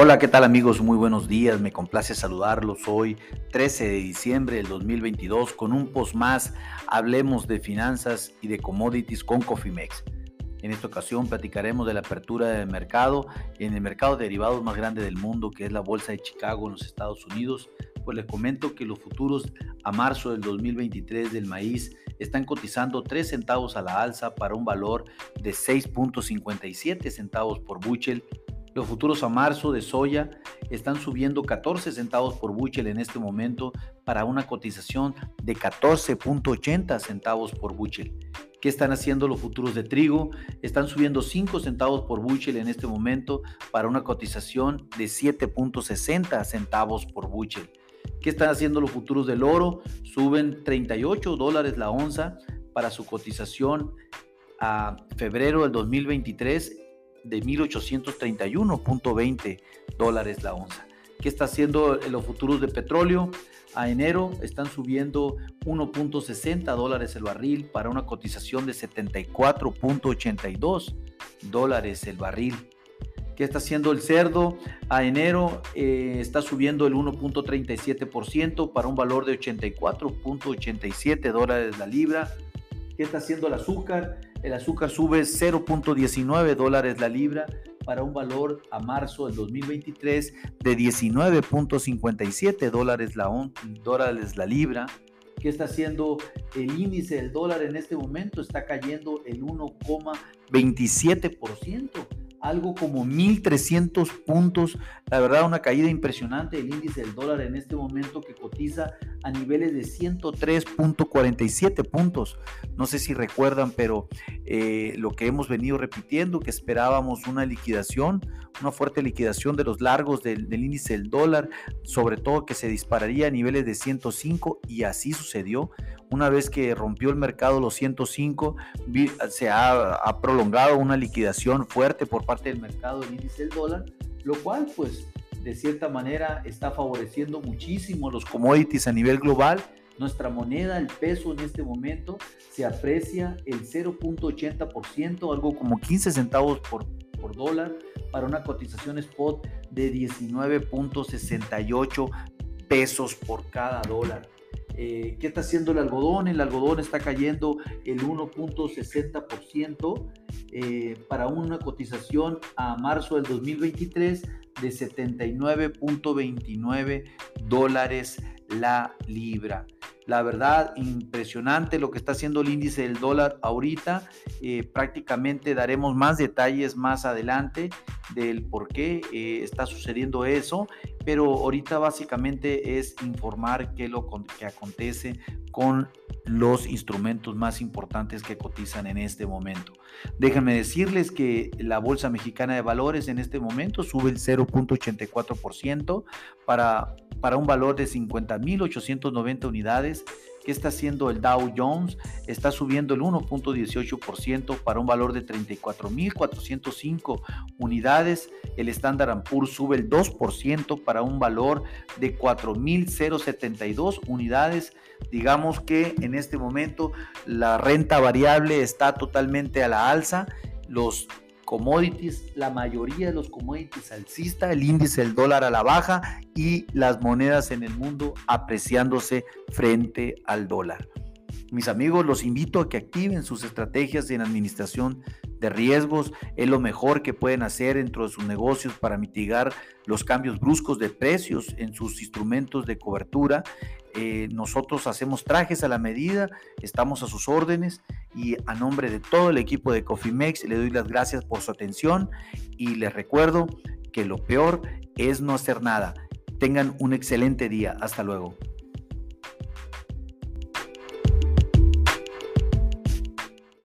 Hola, ¿qué tal amigos? Muy buenos días, me complace saludarlos hoy 13 de diciembre del 2022 con un post más, hablemos de finanzas y de commodities con Cofimex. En esta ocasión platicaremos de la apertura del mercado en el mercado de derivados más grande del mundo que es la Bolsa de Chicago en los Estados Unidos. Pues les comento que los futuros a marzo del 2023 del maíz están cotizando 3 centavos a la alza para un valor de 6.57 centavos por buchel los futuros a marzo de soya están subiendo 14 centavos por buchel en este momento para una cotización de 14.80 centavos por buchel. ¿Qué están haciendo los futuros de trigo? Están subiendo 5 centavos por buchel en este momento para una cotización de 7.60 centavos por buchel. ¿Qué están haciendo los futuros del oro? Suben 38 dólares la onza para su cotización a febrero del 2023 de 1.831.20 dólares la onza. ¿Qué está haciendo los futuros de petróleo? A enero están subiendo 1.60 dólares el barril para una cotización de 74.82 dólares el barril. ¿Qué está haciendo el cerdo? A enero eh, está subiendo el 1.37% para un valor de 84.87 dólares la libra. ¿Qué está haciendo el azúcar? El azúcar sube 0.19 dólares la libra para un valor a marzo del 2023 de 19.57 dólares la, libra. ¿Qué está haciendo el índice del dólar en este momento? Está cayendo el 1,27% algo como 1.300 puntos. La verdad, una caída impresionante del índice del dólar en este momento que cotiza a niveles de 103.47 puntos. No sé si recuerdan, pero eh, lo que hemos venido repitiendo, que esperábamos una liquidación, una fuerte liquidación de los largos del, del índice del dólar, sobre todo que se dispararía a niveles de 105 y así sucedió. Una vez que rompió el mercado los 105, se ha, prolongado una liquidación fuerte por parte del mercado del índice del dólar, lo cual pues de cierta manera está favoreciendo muchísimo los commodities a nivel global. Nuestra moneda, el peso en este momento, se aprecia el 0.80%, algo como 15 centavos por, por dólar, para una cotización spot de 19.68 pesos por cada dólar. Eh, ¿Qué está haciendo el algodón? El algodón está cayendo el 1.60% eh, para una cotización a marzo del 2023 de 79.29 dólares la libra. La verdad, impresionante lo que está haciendo el índice del dólar ahorita. Eh, prácticamente daremos más detalles más adelante del por qué eh, está sucediendo eso, pero ahorita básicamente es informar qué lo que acontece con los instrumentos más importantes que cotizan en este momento. Déjenme decirles que la Bolsa Mexicana de Valores en este momento sube el 0.84% para, para un valor de 50.890 unidades ¿Qué está haciendo el Dow Jones? Está subiendo el 1.18% para un valor de 34.405 unidades. El Standard Poor's sube el 2% para un valor de 4.072 unidades. Digamos que en este momento la renta variable está totalmente a la alza. Los commodities, la mayoría de los commodities alcista, el índice del dólar a la baja y las monedas en el mundo apreciándose frente al dólar. Mis amigos, los invito a que activen sus estrategias en administración de riesgos. Es lo mejor que pueden hacer dentro de sus negocios para mitigar los cambios bruscos de precios en sus instrumentos de cobertura. Eh, nosotros hacemos trajes a la medida, estamos a sus órdenes y a nombre de todo el equipo de Cofimex le doy las gracias por su atención y les recuerdo que lo peor es no hacer nada. Tengan un excelente día. Hasta luego.